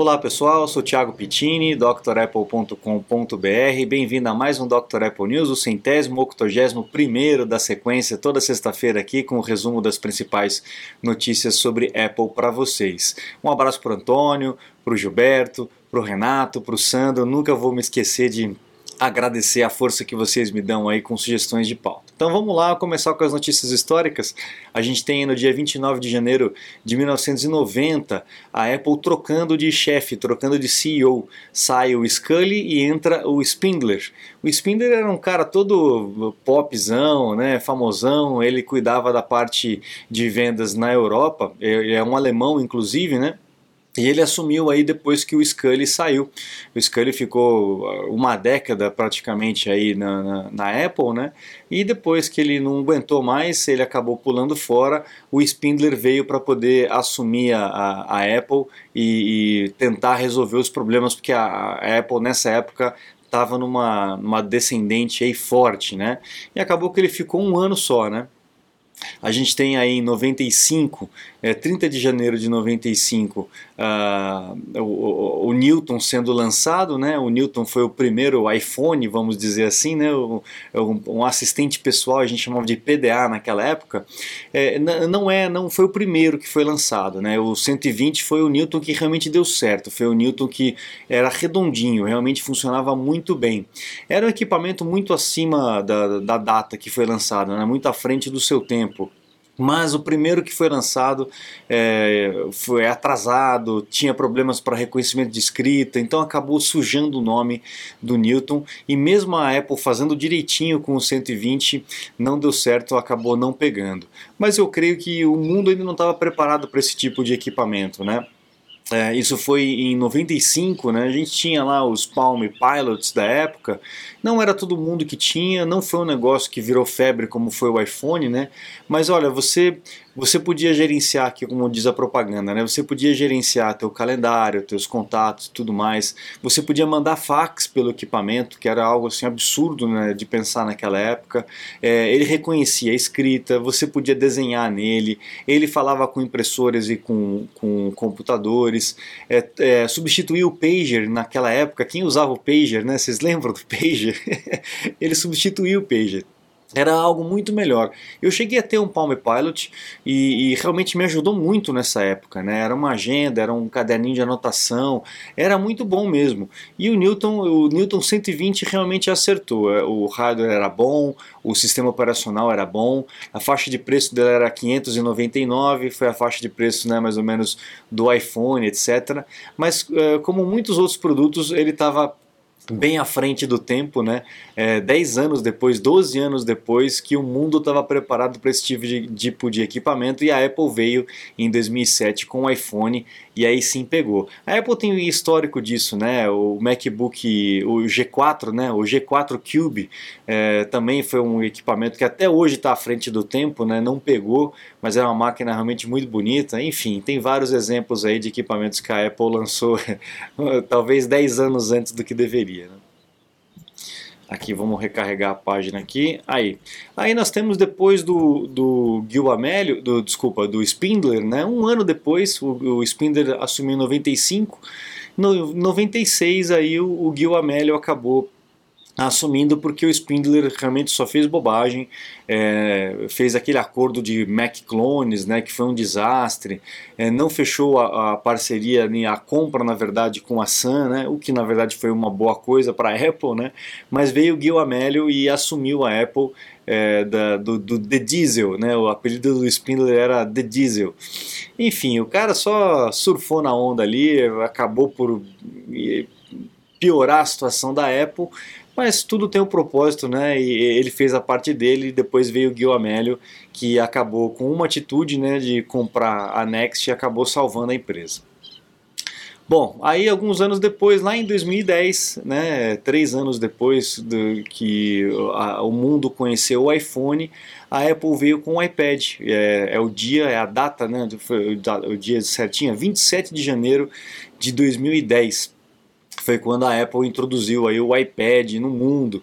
Olá pessoal, sou Thiago Pittini, drapple.com.br. Bem-vindo a mais um Dr. Apple News, o centésimo, octogésimo primeiro da sequência, toda sexta-feira aqui com o resumo das principais notícias sobre Apple para vocês. Um abraço para Antônio, para o Gilberto, para o Renato, para o Sandro. Nunca vou me esquecer de agradecer a força que vocês me dão aí com sugestões de pauta. Então vamos lá começar com as notícias históricas. A gente tem no dia 29 de janeiro de 1990 a Apple trocando de chefe, trocando de CEO. Sai o Scully e entra o Spindler. O Spindler era um cara todo popzão, né, famosão, ele cuidava da parte de vendas na Europa, ele é um alemão inclusive, né? E ele assumiu aí depois que o Scully saiu. O Scully ficou uh, uma década praticamente aí na, na, na, Apple, né? E depois que ele não aguentou mais, ele acabou pulando fora. O Spindler veio para poder assumir a, a, a Apple e, e, tentar resolver os problemas, porque a, a Apple nessa época estava numa, numa descendente aí forte, né? E acabou que ele ficou um ano só, né? A gente tem aí em 95, é, 30 de janeiro de 95, uh, o, o, Newton sendo lançado, né? O Newton foi o primeiro iPhone, vamos dizer assim, né? O, um, um, assistente pessoal, a gente chamava de PDA naquela época. É, não é, não foi o primeiro que foi lançado, né? O 120 foi o Newton que realmente deu certo, foi o Newton que era redondinho, realmente funcionava muito bem. Era um equipamento muito acima da, da data que foi lançado, né? muito à frente do seu tempo mas o primeiro que foi lançado é, foi atrasado, tinha problemas para reconhecimento de escrita, então acabou sujando o nome do Newton e mesmo a Apple fazendo direitinho com o 120 não deu certo, acabou não pegando. Mas eu creio que o mundo ainda não estava preparado para esse tipo de equipamento, né? É, isso foi em 95, né? A gente tinha lá os Palm Pilots da época. Não era todo mundo que tinha, não foi um negócio que virou febre como foi o iPhone, né? Mas olha, você você podia gerenciar aqui, como diz a propaganda, né? Você podia gerenciar teu calendário, teus contatos, tudo mais. Você podia mandar fax pelo equipamento, que era algo assim absurdo né, de pensar naquela época. É, ele reconhecia a escrita, você podia desenhar nele. Ele falava com impressoras e com, com computadores. É, é, substituía o pager naquela época. Quem usava o pager, né? Vocês lembram do pager? ele substituiu o pager era algo muito melhor. Eu cheguei a ter um Palm Pilot e, e, realmente me ajudou muito nessa época, né? Era uma agenda, era um caderninho de anotação, era muito bom mesmo. E o Newton, o Newton 120 realmente acertou. É, o hardware era bom, o sistema operacional era bom, a faixa de preço dele era 599, foi a faixa de preço, né, mais ou menos do iPhone, etc. Mas é, como muitos outros produtos, ele estava bem à frente do tempo, né? É, 10 anos depois, 12 anos depois, que o mundo estava preparado para esse tipo de, tipo de equipamento e a Apple veio em 2007 com o iPhone e aí sim pegou. A Apple tem histórico disso, né? O MacBook, o G4, né? O G4 Cube é, também foi um equipamento que até hoje está à frente do tempo, né? Não pegou, mas era uma máquina realmente muito bonita. Enfim, tem vários exemplos aí de equipamentos que a Apple lançou talvez 10 anos antes do que deveria. Né? Aqui, vamos recarregar a página aqui. Aí, aí nós temos depois do, do Gil Amélio, do, desculpa, do Spindler, né? Um ano depois, o, o Spindler assumiu em 95. No 96 aí o, o Gil Amélio acabou assumindo porque o Spindler realmente só fez bobagem, é, fez aquele acordo de Mac clones, né, que foi um desastre, é, não fechou a, a, parceria, nem a compra, na verdade, com a Sun, né, o que na verdade foi uma boa coisa para a Apple, né, mas veio o Gil Amelio e assumiu a Apple é, da, do, do The Diesel, né, o apelido do Spindler era The Diesel. Enfim, o cara só surfou na onda ali, acabou por piorar a situação da Apple, mas tudo tem um propósito, né? E ele fez a parte dele e depois veio o Gil Amélio, que acabou com uma atitude né, de comprar a Next e acabou salvando a empresa. Bom, aí alguns anos depois, lá em 2010, né, três anos depois do que a, o mundo conheceu o iPhone, a Apple veio com o iPad. É, é o dia, é a data, né, o, o dia certinho, 27 de janeiro de 2010. Foi quando a Apple introduziu aí o iPad no mundo.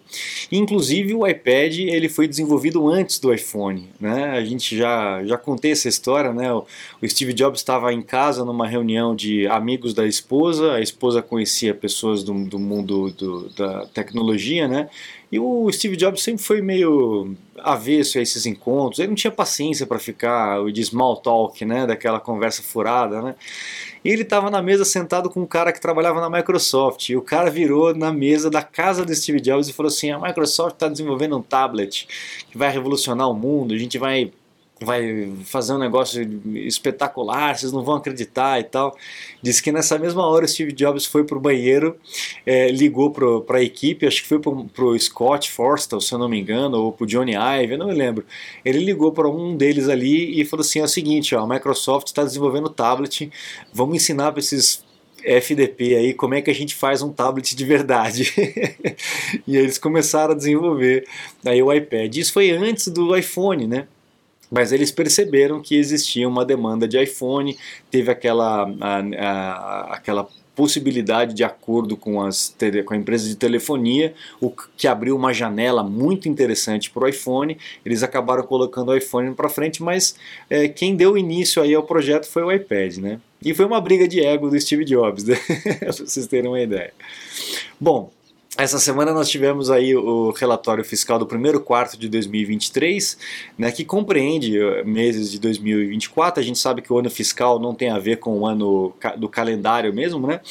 Inclusive o iPad ele foi desenvolvido antes do iPhone, né? A gente já já contei essa história, né? O, Steve Jobs estava em casa numa reunião de amigos da esposa, a esposa conhecia pessoas do, do mundo do, da tecnologia, né? E o Steve Jobs sempre foi meio avesso a esses encontros, ele não tinha paciência para ficar de small talk, né, daquela conversa furada, né? E ele estava na mesa sentado com um cara que trabalhava na Microsoft, e o cara virou na mesa da casa do Steve Jobs e falou assim: "A Microsoft está desenvolvendo um tablet que vai revolucionar o mundo, a gente vai vai fazer um negócio espetacular, vocês não vão acreditar e tal. Diz que nessa mesma hora o Steve Jobs foi pro banheiro, é, ligou para a equipe, acho que foi pro, Scott Forstall, se eu não me engano, ou pro Johnny Ive, não me lembro. Ele ligou para um deles ali e falou assim: é o seguinte, ó, a Microsoft está desenvolvendo tablet, vamos ensinar para esses FDP aí, como é que a gente faz um tablet de verdade. e aí eles começaram a desenvolver aí o iPad. Isso foi antes do iPhone, né? Mas eles perceberam que existia uma demanda de iPhone, teve aquela, a, a, aquela possibilidade de acordo com, as, com a empresa de telefonia, o que abriu uma janela muito interessante para o iPhone. Eles acabaram colocando o iPhone para frente, mas é, quem deu início aí ao projeto foi o iPad, né? E foi uma briga de ego do Steve Jobs, né? para vocês terem uma ideia. Bom, essa semana nós tivemos aí o relatório fiscal do primeiro quarto de 2023, né, que compreende eh, meses de 2024. A gente sabe que o ano fiscal não tem a ver com o ano do calendário mesmo, né?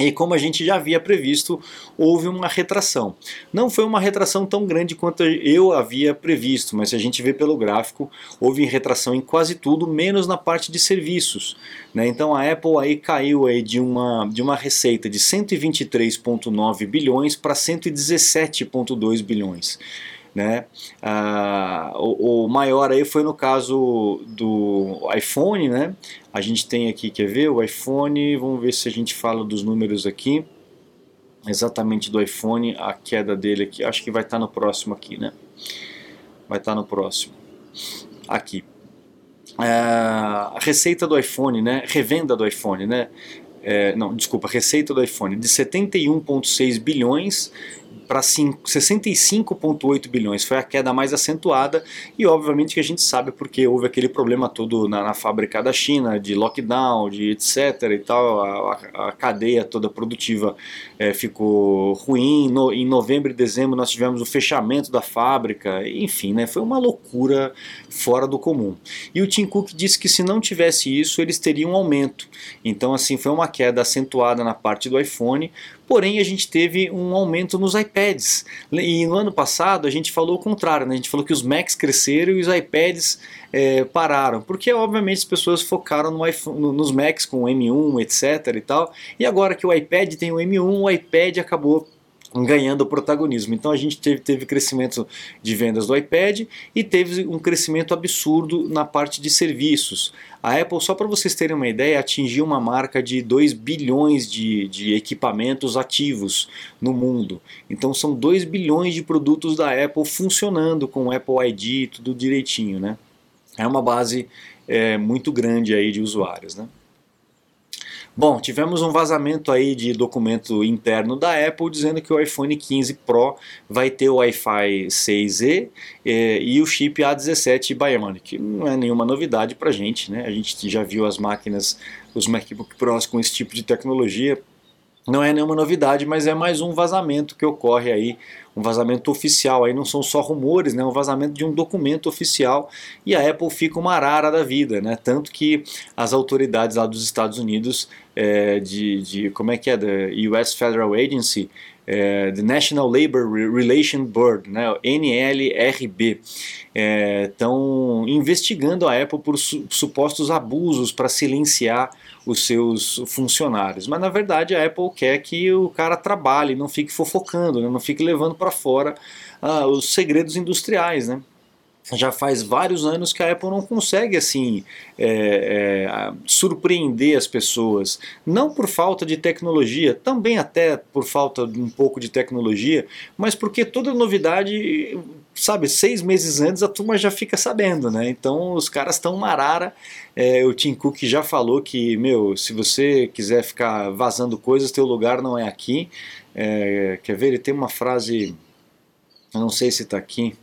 E como a gente já havia previsto, houve uma retração. Não foi uma retração tão grande quanto eu havia previsto, mas se a gente vê pelo gráfico, houve retração em quase tudo, menos na parte de serviços. Né? Então a Apple aí caiu aí de, uma, de uma receita de 123,9 bilhões para 117,2 bilhões. Né? Ah, o, o, maior aí foi no caso do iPhone, né? A gente tem aqui, quer ver, o iPhone, vamos ver se a gente fala dos números aqui, exatamente do iPhone, a queda dele aqui, acho que vai estar tá no próximo aqui, né? Vai estar tá no próximo, aqui. É, a receita do iPhone, né? Revenda do iPhone, né? É, não, desculpa, receita do iPhone de 71,6 bilhões para 65,8 bilhões. Foi a queda mais acentuada e obviamente que a gente sabe porque houve aquele problema todo na, na fábrica da China, de lockdown, de etc e tal, a, a cadeia toda produtiva é, ficou ruim. No, em novembro e dezembro nós tivemos o fechamento da fábrica, enfim, né, foi uma loucura fora do comum. E o Tim Cook disse que se não tivesse isso eles teriam um aumento. Então assim foi uma queda acentuada na parte do iPhone, porém a gente teve um aumento nos iPads. E no ano passado a gente falou o contrário, né? a gente falou que os Macs cresceram e os iPads é, pararam, porque obviamente as pessoas focaram no iPhone, nos Macs com o M1, etc e tal, e agora que o iPad tem o M1, o iPad acabou ganhando protagonismo. Então a gente teve, teve crescimento de vendas do iPad e teve um crescimento absurdo na parte de serviços. A Apple, só para vocês terem uma ideia, atingiu uma marca de 2 bilhões de, de equipamentos ativos no mundo. Então são 2 bilhões de produtos da Apple funcionando com o Apple ID, tudo direitinho. Né? É uma base é, muito grande aí de usuários. Né? Bom, tivemos um vazamento aí de documento interno da Apple dizendo que o iPhone 15 Pro vai ter o Wi-Fi 6E eh, e o chip A17 Bionic. Não é nenhuma novidade para gente, né? A gente já viu as máquinas, os MacBook Pros com esse tipo de tecnologia não é nenhuma novidade, mas é mais um vazamento que ocorre aí, um vazamento oficial. Aí não são só rumores, né? Um vazamento de um documento oficial e a Apple fica uma arara da vida, né? Tanto que as autoridades lá dos Estados Unidos, é, de, de como é que é, da U.S. Federal Agency, é, the National Labor Relations Board, né, NLRB, estão é, investigando a Apple por su supostos abusos para silenciar os seus funcionários. Mas na verdade a Apple quer que o cara trabalhe, não fique fofocando, né? não fique levando para fora ah, os segredos industriais, né? Já faz vários anos que a Apple não consegue assim é, é, surpreender as pessoas, não por falta de tecnologia, também até por falta de um pouco de tecnologia, mas porque toda novidade sabe, seis meses antes a turma já fica sabendo, né? Então os caras estão marara. É, o Tim Cook já falou que, meu, se você quiser ficar vazando coisas, teu lugar não é aqui. É, quer ver? Ele tem uma frase, eu não sei se está aqui.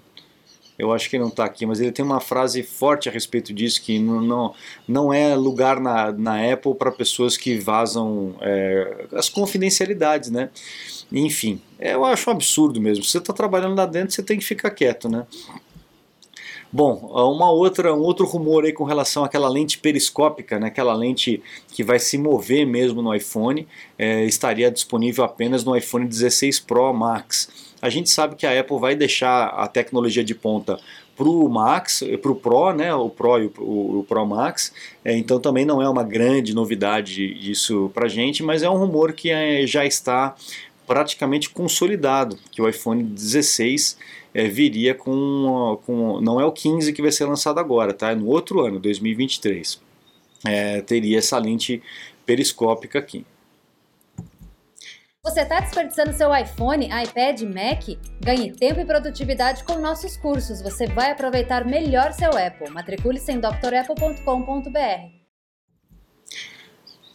Eu acho que não está aqui, mas ele tem uma frase forte a respeito disso, que não, não, não é lugar na, na Apple para pessoas que vazam é, as confidencialidades, né? Enfim, eu acho um absurdo mesmo. Se você está trabalhando lá dentro, você tem que ficar quieto, né? Bom, uma outra, um outro rumor aí com relação àquela lente periscópica, né, aquela lente que vai se mover mesmo no iPhone, é, estaria disponível apenas no iPhone 16 Pro Max. A gente sabe que a Apple vai deixar a tecnologia de ponta para o Max, para o Pro, né, o Pro e o, o Pro Max, é, então também não é uma grande novidade isso para gente, mas é um rumor que é, já está praticamente consolidado, que o iPhone 16 é, viria com, com. Não é o 15 que vai ser lançado agora, tá? É no outro ano, 2023. É, teria essa lente periscópica aqui. Você está desperdiçando seu iPhone, iPad, Mac? Ganhe tempo e produtividade com nossos cursos. Você vai aproveitar melhor seu Apple. Matricule-se em drapple.com.br.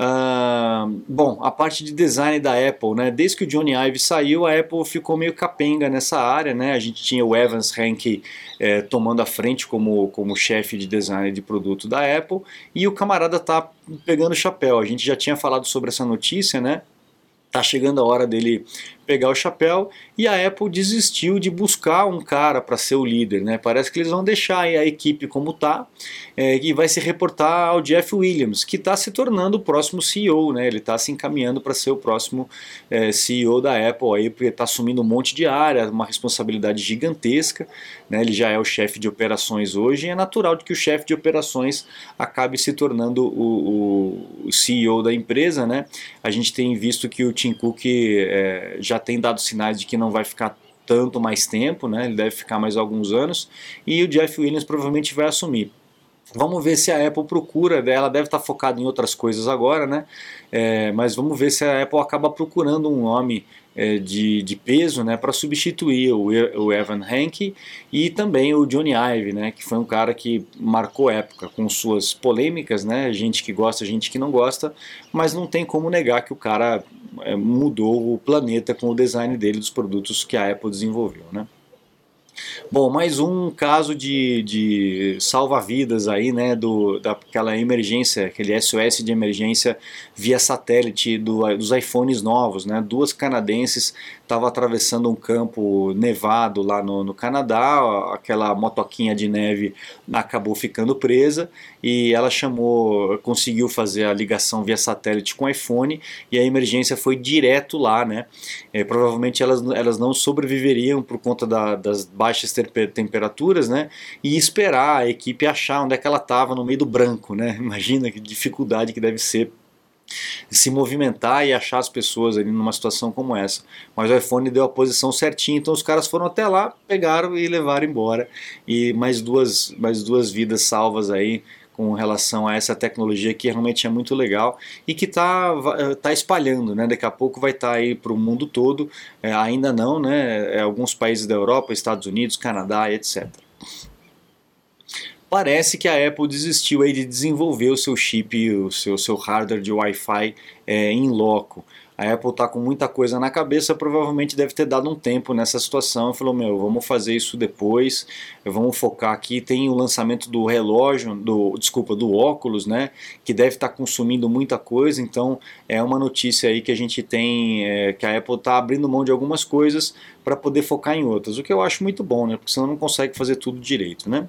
Uh, bom, a parte de design da Apple, né? Desde que o Johnny Ive saiu, a Apple ficou meio capenga nessa área, né? A gente tinha o Evans Rank é, tomando a frente como, como chefe de design de produto da Apple e o camarada tá pegando o chapéu. A gente já tinha falado sobre essa notícia, né? Tá chegando a hora dele pegar o chapéu e a Apple desistiu de buscar um cara para ser o líder, né? Parece que eles vão deixar a equipe como tá é, e vai se reportar ao Jeff Williams, que está se tornando o próximo CEO, né? Ele está se encaminhando para ser o próximo é, CEO da Apple aí, porque está assumindo um monte de área, uma responsabilidade gigantesca, né? Ele já é o chefe de operações hoje e é natural que o chefe de operações acabe se tornando o, o, CEO da empresa, né? A gente tem visto que o Tim Cook é, já já tem dado sinais de que não vai ficar tanto mais tempo, né? ele deve ficar mais alguns anos, e o Jeff Williams provavelmente vai assumir. Vamos ver se a Apple procura, ela deve estar focada em outras coisas agora, né? É, mas vamos ver se a Apple acaba procurando um nome é, de, de peso né, para substituir o, o Evan Hanke e também o Johnny Ive, né, que foi um cara que marcou época com suas polêmicas, né, gente que gosta, gente que não gosta, mas não tem como negar que o cara mudou o planeta com o design dele dos produtos que a Apple desenvolveu. Né. Bom, mais um caso de, de salva-vidas aí, né, do, daquela emergência, aquele SOS de emergência via satélite do, dos iPhones novos, né, duas canadenses estavam atravessando um campo nevado lá no, no Canadá, aquela motoquinha de neve acabou ficando presa e ela chamou, conseguiu fazer a ligação via satélite com o iPhone e a emergência foi direto lá, né, é, provavelmente elas, elas não sobreviveriam por conta da, das baixas temperaturas, né? E esperar a equipe achar onde é que ela estava no meio do branco, né? Imagina que dificuldade que deve ser se movimentar e achar as pessoas ali numa situação como essa. Mas o iPhone deu a posição certinha, então os caras foram até lá, pegaram e levaram embora. E mais duas, mais duas vidas salvas aí com relação a essa tecnologia que realmente é muito legal e que está tá espalhando, né? Daqui a pouco vai estar tá aí para o mundo todo, é, ainda não, né? É, alguns países da Europa, Estados Unidos, Canadá, etc. Parece que a Apple desistiu aí de desenvolver o seu chip, o seu, seu hardware de Wi-Fi é, em loco a Apple está com muita coisa na cabeça, provavelmente deve ter dado um tempo nessa situação e falou: Meu, vamos fazer isso depois, vamos focar aqui. Tem o lançamento do relógio, do desculpa, do óculos, né? Que deve estar tá consumindo muita coisa, então é uma notícia aí que a gente tem é, que a Apple está abrindo mão de algumas coisas para poder focar em outras, o que eu acho muito bom, né? Porque senão não consegue fazer tudo direito, né?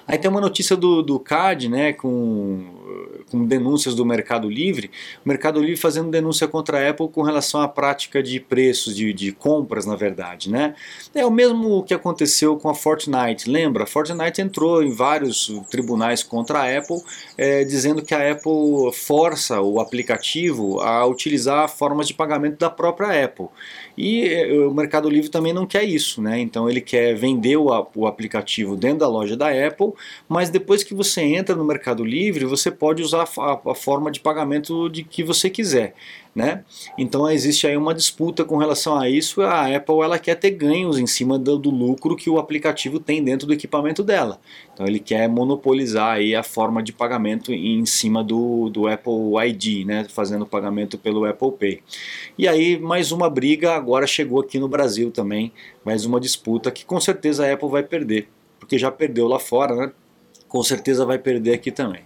Aí tem uma notícia do, do CAD, né, com, com denúncias do Mercado Livre, o Mercado Livre fazendo denúncia contra a Apple com relação à prática de preços, de, de compras, na verdade, né. É o mesmo que aconteceu com a Fortnite, lembra? A Fortnite entrou em vários tribunais contra a Apple, é, dizendo que a Apple força o aplicativo a utilizar formas de pagamento da própria Apple. E é, o Mercado Livre também não quer isso, né? Então ele quer vender o, o aplicativo dentro da loja da Apple mas depois que você entra no Mercado Livre, você pode usar a, a forma de pagamento de que você quiser. Né? Então existe aí uma disputa com relação a isso. A Apple ela quer ter ganhos em cima do, do, lucro que o aplicativo tem dentro do equipamento dela. Então ele quer monopolizar aí a forma de pagamento em cima do, do Apple ID, né? fazendo pagamento pelo Apple Pay. E aí mais uma briga agora chegou aqui no Brasil também, mais uma disputa que com certeza a Apple vai perder, porque já perdeu lá fora, né? com certeza vai perder aqui também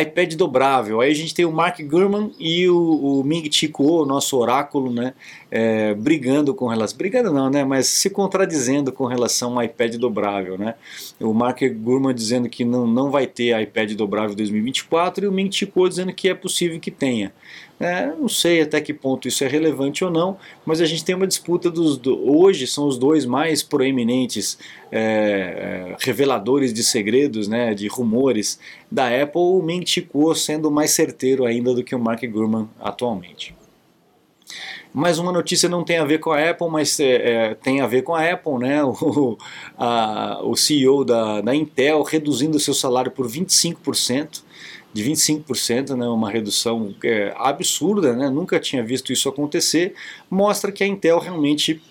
iPad dobrável. Aí a gente tem o Mark Gurman e o, o Ming Chi Kuo, nosso oráculo, né, é, brigando com relação, brigando não, né, mas se contradizendo com relação ao iPad dobrável, né. O Mark Gurman dizendo que não, não vai ter iPad dobrável em 2024 e o Ming Chi Kuo dizendo que é possível que tenha. É, não sei até que ponto isso é relevante ou não, mas a gente tem uma disputa dos. Do, hoje são os dois mais proeminentes é, é, reveladores de segredos, né, de rumores da Apple, o Kuo sendo mais certeiro ainda do que o Mark Gurman atualmente. Mais uma notícia não tem a ver com a Apple, mas é, é, tem a ver com a Apple, né? O, a, o CEO da, da Intel reduzindo seu salário por 25% de 25%, né, uma redução é, absurda, né, nunca tinha visto isso acontecer, mostra que a Intel realmente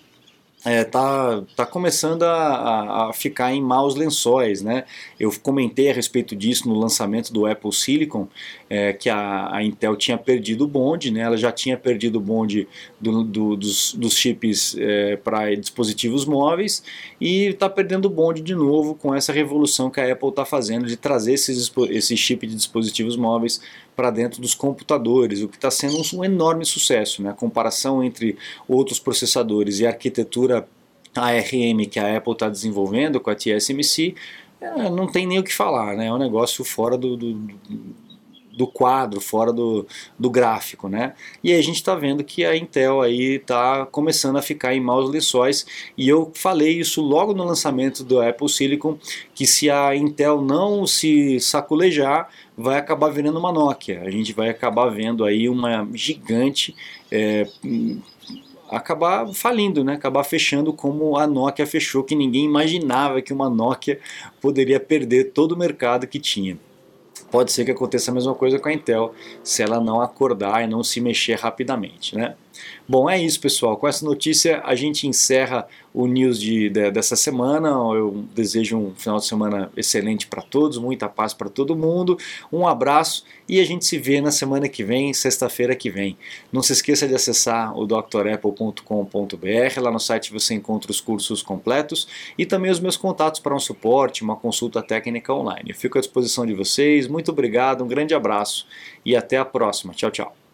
está é, tá, tá começando a, a, ficar em maus lençóis. Né? Eu comentei a respeito disso no lançamento do Apple Silicon, é, que a, a, Intel tinha perdido o bonde, né? ela já tinha perdido o bonde do, do, dos, dos, chips é, para dispositivos móveis e está perdendo o bonde de novo com essa revolução que a Apple está fazendo de trazer esses, esse chip de dispositivos móveis para dentro dos computadores, o que está sendo um, um enorme sucesso. Né? A comparação entre outros processadores e a arquitetura ARM que a Apple está desenvolvendo com a TSMC, é, não tem nem o que falar, né? é um negócio fora do, do, do quadro, fora do, do gráfico, né? E aí a gente está vendo que a Intel aí está começando a ficar em maus lençóis e eu falei isso logo no lançamento do Apple Silicon que se a Intel não se saculejar vai acabar virando uma Nokia. A gente vai acabar vendo aí uma gigante é, acabar falindo, né? acabar fechando como a Nokia fechou, que ninguém imaginava que uma Nokia poderia perder todo o mercado que tinha pode ser que aconteça a mesma coisa com a Intel se ela não acordar e não se mexer rapidamente. Né? Bom, é isso, pessoal. Com essa notícia, a gente encerra o news de, de, dessa semana. Eu desejo um final de semana excelente para todos, muita paz para todo mundo. Um abraço e a gente se vê na semana que vem, sexta-feira que vem. Não se esqueça de acessar o drapple.com.br. Lá no site você encontra os cursos completos e também os meus contatos para um suporte, uma consulta técnica online. Eu fico à disposição de vocês. Muito obrigado, um grande abraço e até a próxima. Tchau, tchau.